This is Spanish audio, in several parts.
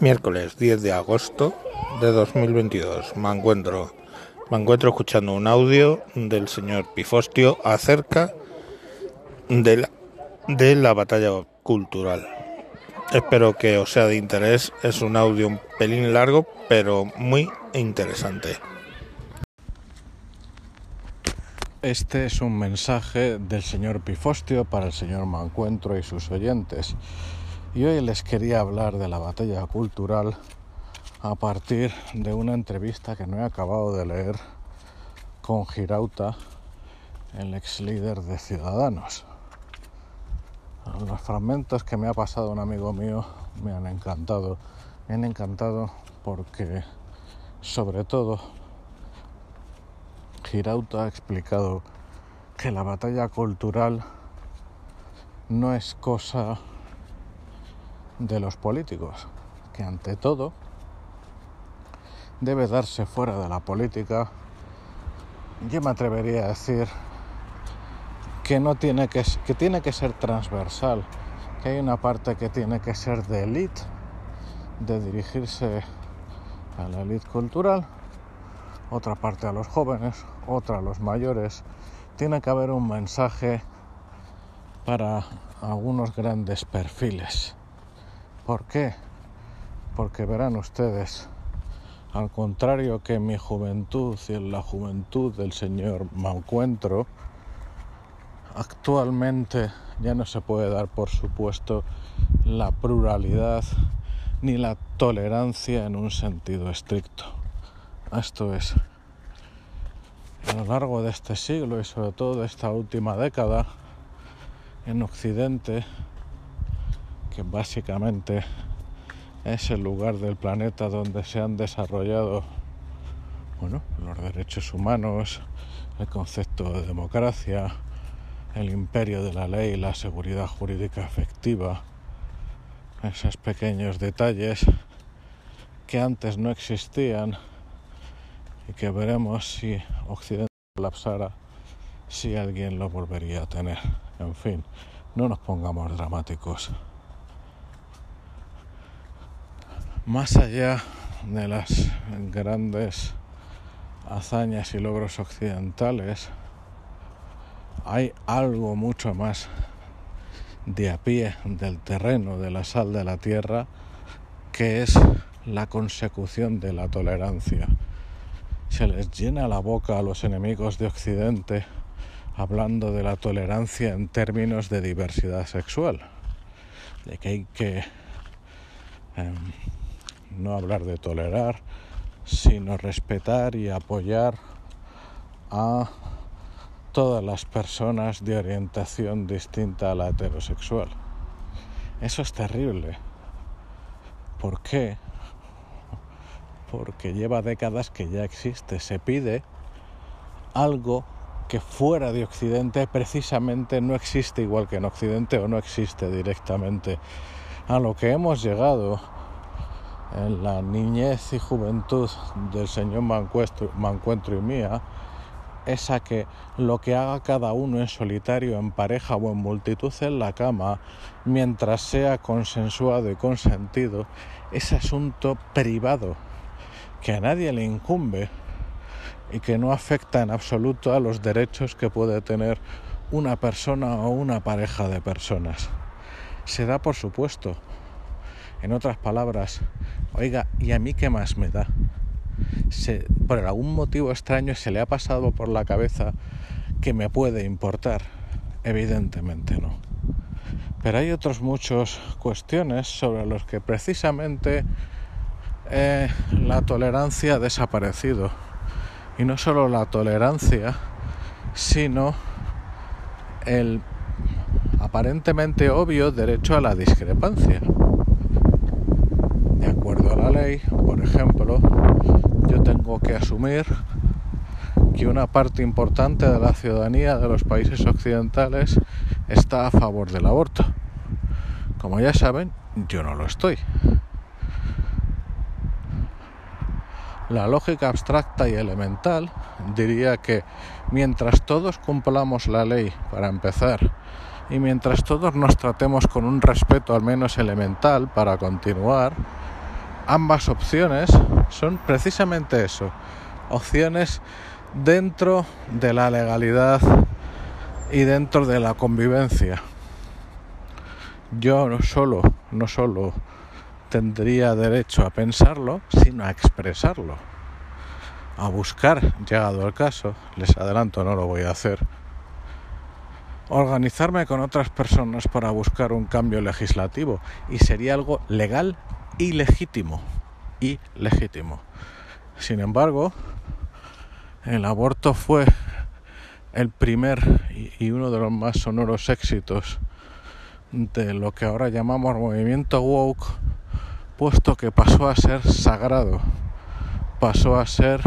Miércoles 10 de agosto de 2022. Me encuentro, me encuentro escuchando un audio del señor Pifostio acerca de la, de la batalla cultural. Espero que os sea de interés. Es un audio un pelín largo, pero muy interesante. Este es un mensaje del señor Pifostio para el señor Mancuentro y sus oyentes. Y hoy les quería hablar de la batalla cultural a partir de una entrevista que no he acabado de leer con Girauta, el ex líder de Ciudadanos. Los fragmentos que me ha pasado un amigo mío me han encantado. Me han encantado porque, sobre todo, Girauta ha explicado que la batalla cultural no es cosa de los políticos, que ante todo debe darse fuera de la política. Yo me atrevería a decir que no tiene que, que tiene que ser transversal, que hay una parte que tiene que ser de élite, de dirigirse a la élite cultural otra parte a los jóvenes, otra a los mayores. Tiene que haber un mensaje para algunos grandes perfiles. ¿Por qué? Porque verán ustedes, al contrario que en mi juventud y en la juventud del señor Mancuentro, actualmente ya no se puede dar por supuesto la pluralidad ni la tolerancia en un sentido estricto. Esto es, a lo largo de este siglo y sobre todo de esta última década, en Occidente, que básicamente es el lugar del planeta donde se han desarrollado bueno, los derechos humanos, el concepto de democracia, el imperio de la ley, la seguridad jurídica efectiva, esos pequeños detalles que antes no existían y que veremos si Occidente colapsara, si alguien lo volvería a tener. En fin, no nos pongamos dramáticos. Más allá de las grandes hazañas y logros occidentales, hay algo mucho más de a pie del terreno, de la sal de la tierra, que es la consecución de la tolerancia. Se les llena la boca a los enemigos de Occidente hablando de la tolerancia en términos de diversidad sexual, de que hay que eh, no hablar de tolerar, sino respetar y apoyar a todas las personas de orientación distinta a la heterosexual. Eso es terrible. ¿Por qué? porque lleva décadas que ya existe. Se pide algo que fuera de Occidente precisamente no existe igual que en Occidente o no existe directamente. A lo que hemos llegado en la niñez y juventud del señor Mancuentro, y mía es a que lo que haga cada uno en solitario, en pareja o en multitud en la cama, mientras sea consensuado y consentido, es asunto privado que a nadie le incumbe y que no afecta en absoluto a los derechos que puede tener una persona o una pareja de personas. Se da por supuesto. En otras palabras, oiga, ¿y a mí qué más me da? Por algún motivo extraño se le ha pasado por la cabeza que me puede importar. Evidentemente no. Pero hay otras muchas cuestiones sobre los que precisamente eh, la tolerancia ha desaparecido. Y no solo la tolerancia, sino el aparentemente obvio derecho a la discrepancia. Por ejemplo, yo tengo que asumir que una parte importante de la ciudadanía de los países occidentales está a favor del aborto. Como ya saben, yo no lo estoy. La lógica abstracta y elemental diría que mientras todos cumplamos la ley, para empezar, y mientras todos nos tratemos con un respeto al menos elemental, para continuar, ambas opciones son precisamente eso, opciones dentro de la legalidad y dentro de la convivencia. Yo no solo, no solo tendría derecho a pensarlo, sino a expresarlo, a buscar, llegado el caso, les adelanto, no lo voy a hacer, organizarme con otras personas para buscar un cambio legislativo y sería algo legal y legítimo, y legítimo. Sin embargo, el aborto fue el primer y uno de los más sonoros éxitos de lo que ahora llamamos movimiento woke, puesto que pasó a ser sagrado, pasó a ser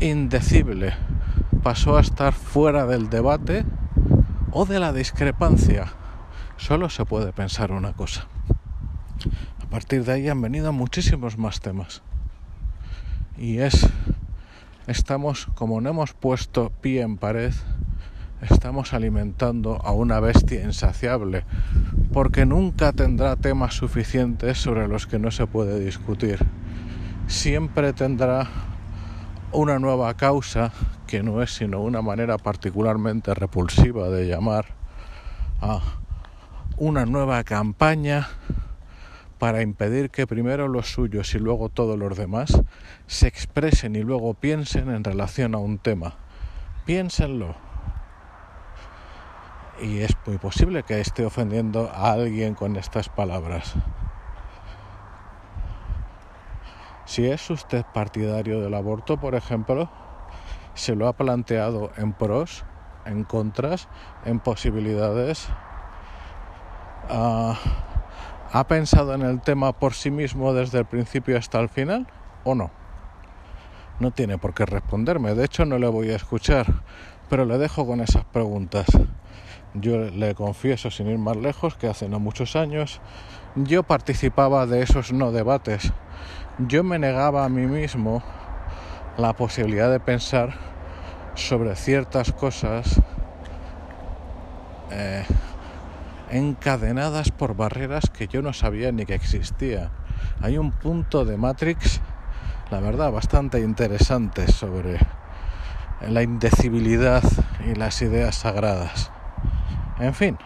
indecible, pasó a estar fuera del debate o de la discrepancia. Solo se puede pensar una cosa. A partir de ahí han venido muchísimos más temas. Y es, estamos, como no hemos puesto pie en pared, estamos alimentando a una bestia insaciable, porque nunca tendrá temas suficientes sobre los que no se puede discutir. Siempre tendrá una nueva causa que no es sino una manera particularmente repulsiva de llamar a una nueva campaña para impedir que primero los suyos y luego todos los demás se expresen y luego piensen en relación a un tema. Piénsenlo. Y es muy posible que esté ofendiendo a alguien con estas palabras. Si es usted partidario del aborto, por ejemplo, se lo ha planteado en pros, en contras, en posibilidades. Ah, ¿Ha pensado en el tema por sí mismo desde el principio hasta el final o no? No tiene por qué responderme, de hecho no le voy a escuchar, pero le dejo con esas preguntas. Yo le confieso, sin ir más lejos, que hace no muchos años yo participaba de esos no debates. Yo me negaba a mí mismo la posibilidad de pensar sobre ciertas cosas eh, encadenadas por barreras que yo no sabía ni que existía. Hay un punto de Matrix, la verdad, bastante interesante sobre la indecibilidad y las ideas sagradas. En fin,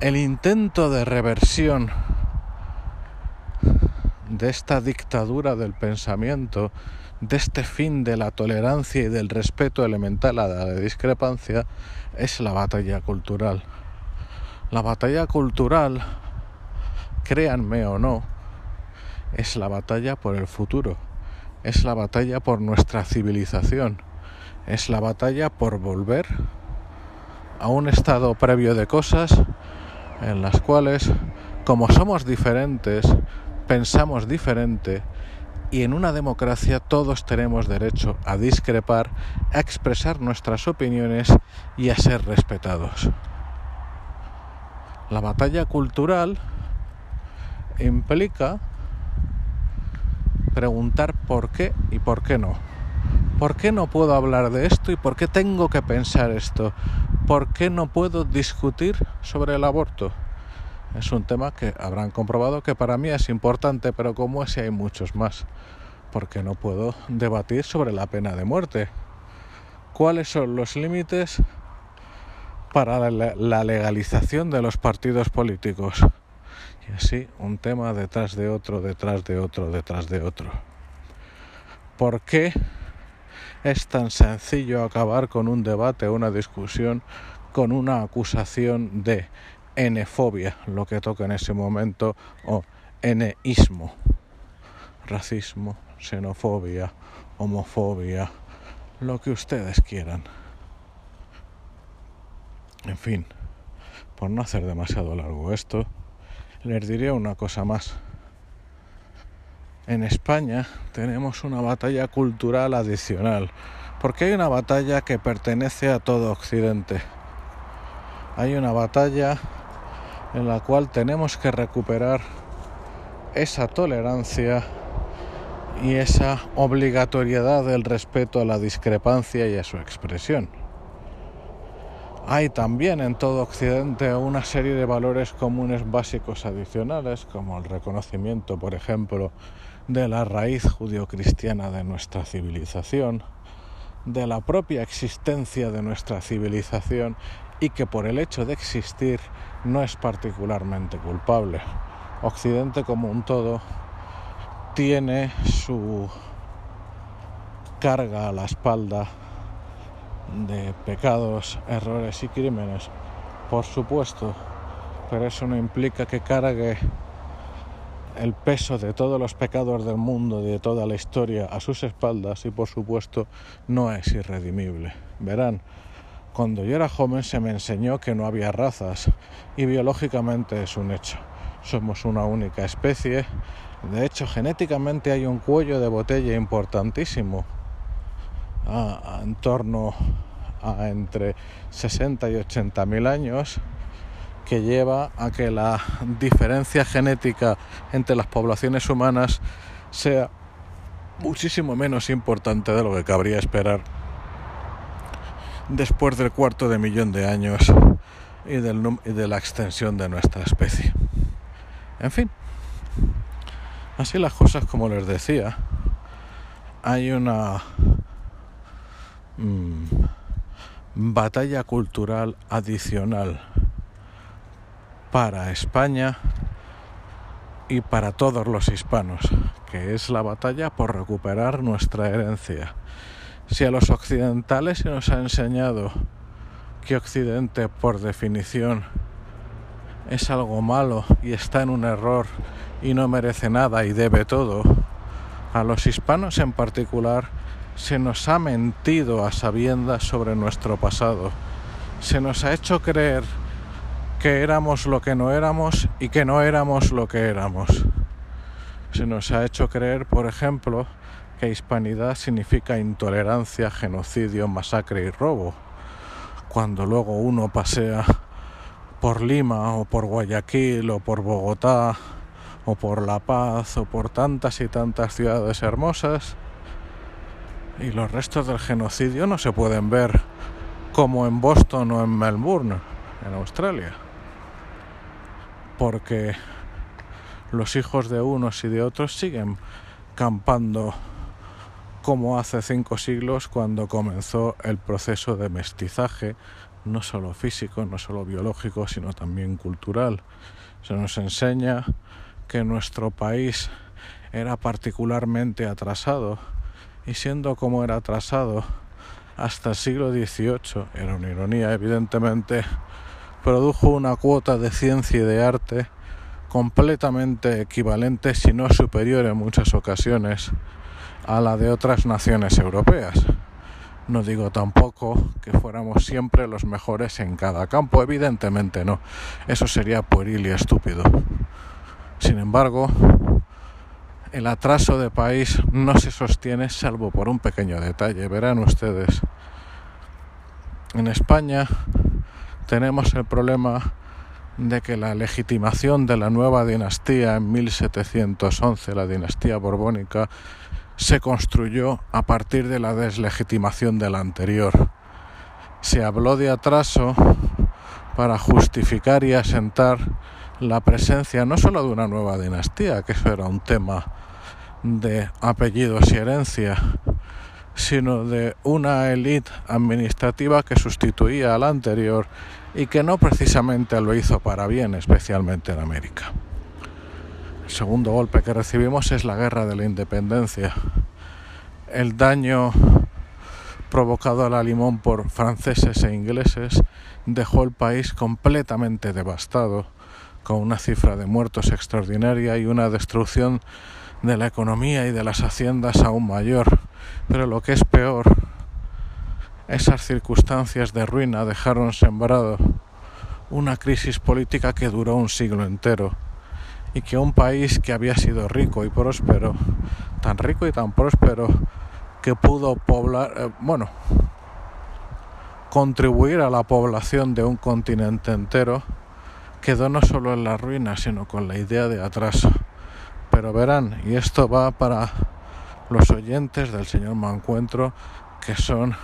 el intento de reversión de esta dictadura del pensamiento, de este fin de la tolerancia y del respeto elemental a la discrepancia, es la batalla cultural. La batalla cultural, créanme o no, es la batalla por el futuro, es la batalla por nuestra civilización, es la batalla por volver a un estado previo de cosas en las cuales, como somos diferentes, pensamos diferente y en una democracia todos tenemos derecho a discrepar, a expresar nuestras opiniones y a ser respetados. La batalla cultural implica preguntar por qué y por qué no. ¿Por qué no puedo hablar de esto y por qué tengo que pensar esto? ¿Por qué no puedo discutir sobre el aborto? Es un tema que habrán comprobado que para mí es importante, pero como ese hay muchos más, porque no puedo debatir sobre la pena de muerte. ¿Cuáles son los límites para la legalización de los partidos políticos? Y así, un tema detrás de otro, detrás de otro, detrás de otro. ¿Por qué es tan sencillo acabar con un debate, una discusión, con una acusación de N-fobia, lo que toca en ese momento, o N-ismo, racismo, xenofobia, homofobia, lo que ustedes quieran. En fin, por no hacer demasiado largo esto, les diré una cosa más. En España tenemos una batalla cultural adicional, porque hay una batalla que pertenece a todo Occidente. Hay una batalla en la cual tenemos que recuperar esa tolerancia y esa obligatoriedad del respeto a la discrepancia y a su expresión. Hay también en todo Occidente una serie de valores comunes básicos adicionales, como el reconocimiento, por ejemplo, de la raíz judio-cristiana de nuestra civilización, de la propia existencia de nuestra civilización y que por el hecho de existir no es particularmente culpable. Occidente como un todo tiene su carga a la espalda de pecados, errores y crímenes, por supuesto, pero eso no implica que cargue el peso de todos los pecados del mundo de toda la historia a sus espaldas y por supuesto no es irredimible. Verán, cuando yo era joven se me enseñó que no había razas y biológicamente es un hecho. Somos una única especie. De hecho, genéticamente hay un cuello de botella importantísimo en torno a entre 60 y 80 mil años que lleva a que la diferencia genética entre las poblaciones humanas sea muchísimo menos importante de lo que cabría esperar después del cuarto de millón de años y, de la extensión de nuestra especie. En fin, así las cosas como les decía, hay una Mm, batalla cultural adicional para España y para todos los hispanos, que es la batalla por recuperar nuestra herencia. Si a los occidentales se nos ha enseñado que Occidente por definición es algo malo y está en un error y no merece nada y debe todo, a los hispanos en particular se nos ha mentido a sabiendas sobre nuestro pasado. Se nos ha hecho creer que éramos lo que no éramos y que no éramos lo que éramos. Se nos ha hecho creer, por ejemplo, que hispanidad significa intolerancia, genocidio, masacre y robo. Cuando luego uno pasea por Lima o por Guayaquil o por Bogotá o por La Paz o por tantas y tantas ciudades hermosas, y los restos del genocidio no se pueden ver como en Boston o en Melbourne, en Australia. Porque los hijos de unos y de otros siguen campando como hace cinco siglos cuando comenzó el proceso de mestizaje, no solo físico, no solo biológico, sino también cultural. Se nos enseña que nuestro país era particularmente atrasado y siendo como era atrasado hasta el siglo XVIII, era una ironía evidentemente, produjo una cuota de ciencia y de arte completamente equivalente, si no superior en muchas ocasiones, a la de otras naciones europeas. No digo tampoco que fuéramos siempre los mejores en cada campo, evidentemente no. Eso sería pueril y estúpido. Sin embargo, el atraso de país no se sostiene salvo por un pequeño detalle. Verán ustedes, en España tenemos el problema de que la legitimación de la nueva dinastía en 1711, la dinastía borbónica, se construyó a partir de la deslegitimación de la anterior. Se habló de atraso para justificar y asentar la presencia no solo de una nueva dinastía, que eso era un tema de apellidos y herencia, sino de una élite administrativa que sustituía a la anterior y que no precisamente lo hizo para bien, especialmente en América. El segundo golpe que recibimos es la guerra de la independencia. El daño provocado a la limón por franceses e ingleses dejó el país completamente devastado, con una cifra de muertos extraordinaria y una destrucción de la economía y de las haciendas aún mayor. Pero lo que es peor, esas circunstancias de ruina dejaron sembrado una crisis política que duró un siglo entero y que un país que había sido rico y próspero, tan rico y tan próspero que pudo poblar, eh, bueno, contribuir a la población de un continente entero, quedó no solo en la ruina, sino con la idea de atraso. Pero verán, y esto va para los oyentes del señor Mancuentro, que son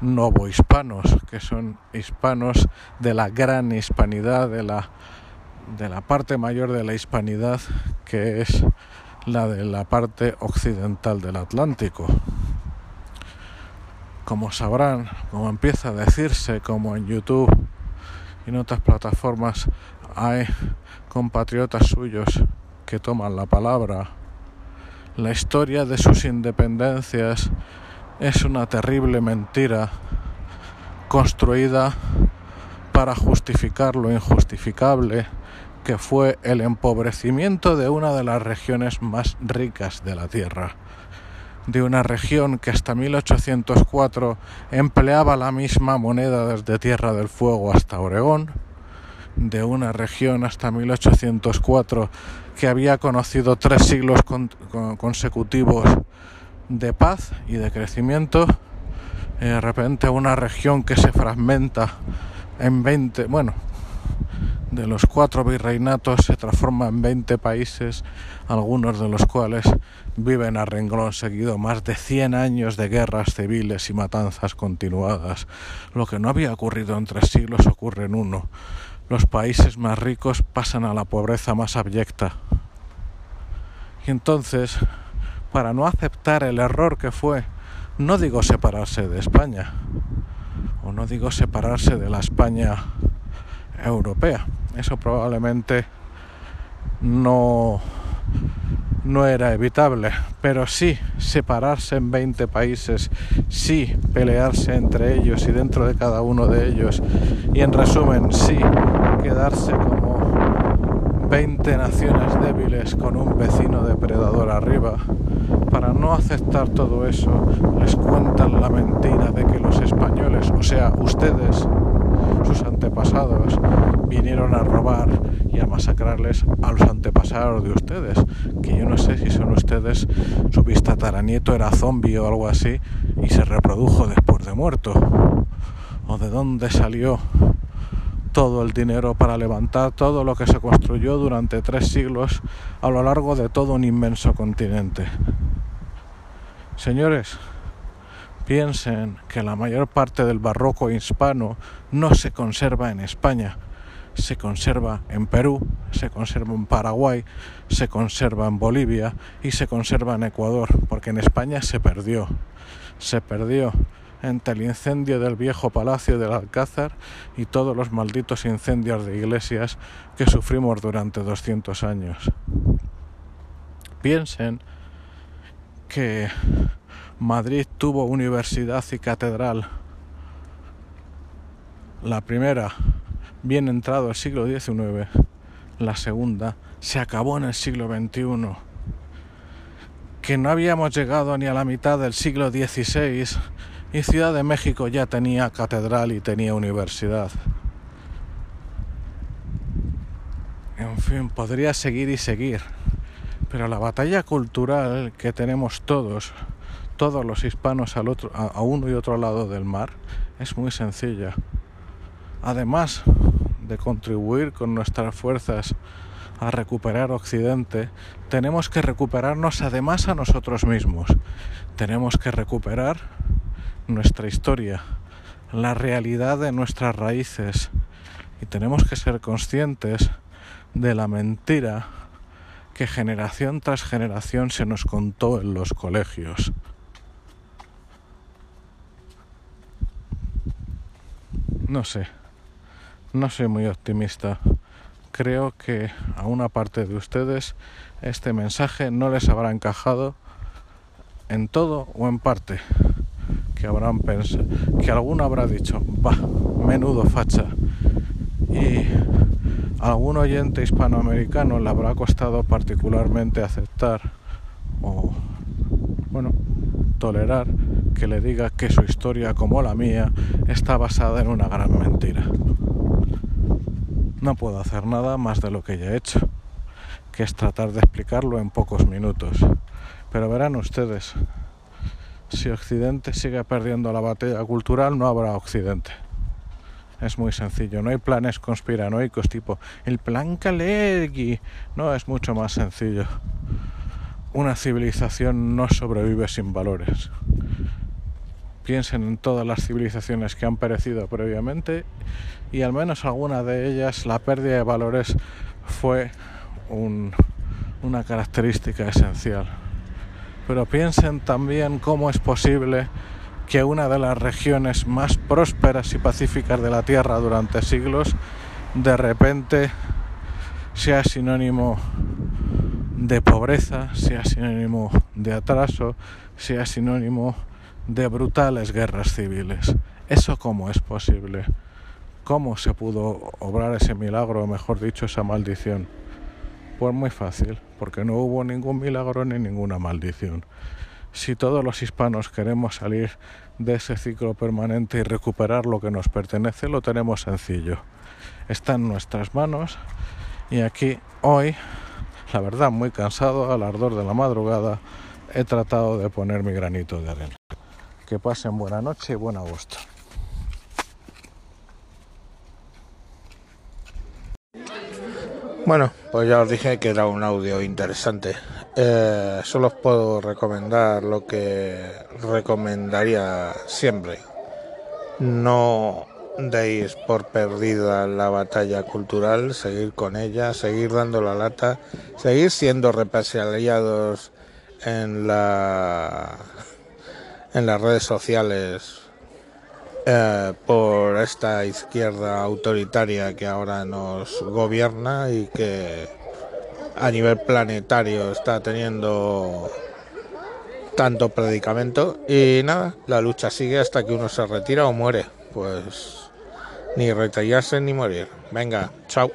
novohispanos, que son hispanos de la gran hispanidad, de la, de la parte mayor de la hispanidad, que es la de la parte occidental del Atlántico. Como sabrán, como empieza a decirse, como en YouTube y en otras plataformas hay compatriotas suyos que toman la palabra, la historia de sus independencias es una terrible mentira construida para justificar lo injustificable que fue el empobrecimiento de una de las regiones más ricas de la Tierra, de una región que hasta 1804 empleaba la misma moneda desde Tierra del Fuego hasta Oregón, de una región hasta 1804 que había conocido tres siglos consecutivos de paz y de crecimiento, y de repente una región que se fragmenta en 20, bueno, de los cuatro virreinatos se transforma en 20 países, algunos de los cuales viven a renglón seguido más de 100 años de guerras civiles y matanzas continuadas. Lo que no había ocurrido en tres siglos ocurre en uno. Los países más ricos pasan a la pobreza más abyecta. Y entonces, para no aceptar el error que fue, no digo separarse de España, o no digo separarse de la España europea, eso probablemente no, no era evitable, pero sí separarse en 20 países, sí pelearse entre ellos y dentro de cada uno de ellos, y en resumen, sí quedarse como 20 naciones débiles con un vecino depredador arriba. Para no aceptar todo eso, les cuentan la mentira de que los españoles, o sea, ustedes, sus antepasados vinieron a robar y a masacrarles a los antepasados de ustedes, que yo no sé si son ustedes, su tataranieto era zombie o algo así y se reprodujo después de muerto, o de dónde salió todo el dinero para levantar todo lo que se construyó durante tres siglos a lo largo de todo un inmenso continente. Señores, piensen que la mayor parte del barroco hispano no se conserva en España, se conserva en Perú, se conserva en Paraguay, se conserva en Bolivia y se conserva en Ecuador, porque en España se perdió, se perdió entre el incendio del viejo palacio del Alcázar y todos los malditos incendios de iglesias que sufrimos durante 200 años. Piensen que Madrid tuvo universidad y catedral. La primera, bien entrado el siglo XIX. La segunda, se acabó en el siglo XXI. Que no habíamos llegado ni a la mitad del siglo XVI y Ciudad de México ya tenía catedral y tenía universidad. En fin, podría seguir y seguir. Pero la batalla cultural que tenemos todos todos los hispanos al otro, a, uno y otro lado del mar es muy sencilla. Además de contribuir con nuestras fuerzas a recuperar Occidente, tenemos que recuperarnos además a nosotros mismos. Tenemos que recuperar nuestra historia, la realidad de nuestras raíces y tenemos que ser conscientes de la mentira que generación tras generación se nos contó en los colegios. No sé, no soy muy optimista. Creo que a una parte de ustedes este mensaje no les habrá encajado en todo o en parte. Que habrán pensado, que alguno habrá dicho, va, menudo facha. Y algún oyente hispanoamericano le habrá costado particularmente aceptar o, bueno, tolerar que le diga que su historia, como la mía, está basada en una gran mentira. No puedo hacer nada más de lo que ya he hecho, que es tratar de explicarlo en pocos minutos. Pero verán ustedes, si Occidente sigue perdiendo la batalla cultural, no habrá Occidente. Es muy sencillo, no hay planes conspiranoicos tipo el plan Kalergi. No, es mucho más sencillo. Una civilización no sobrevive sin valores. Piensen en todas las civilizaciones que han perecido previamente y al menos alguna de ellas la pérdida de valores fue una característica esencial. Pero piensen también cómo es posible que una de las regiones más prósperas y pacíficas de la Tierra durante siglos de repente sea sinónimo de pobreza, sea sinónimo de atraso, sea sinónimo de brutales guerras civiles. ¿Eso cómo es posible? ¿Cómo se pudo obrar ese milagro, o mejor dicho, esa maldición? Pues muy fácil, porque no hubo ningún milagro ni ninguna maldición. Si todos los hispanos queremos salir de ese ciclo permanente y recuperar lo que nos pertenece, lo tenemos sencillo. Está en nuestras manos y aquí hoy, la verdad, muy cansado, al ardor de la madrugada, he tratado de poner mi granito de arena. Que pasen buena noche y buen agosto. Bueno, pues ya os dije que era un audio interesante. Eh, solo os puedo recomendar lo que recomendaría siempre. No deis por perdida la batalla cultural, seguir con ella, seguir dando la lata, seguir siendo represaliados en la en las redes sociales eh, por esta izquierda autoritaria que ahora nos gobierna y que a nivel planetario está teniendo tanto predicamento y nada, la lucha sigue hasta que uno se retira o muere, pues ni retallarse ni morir. Venga, chao.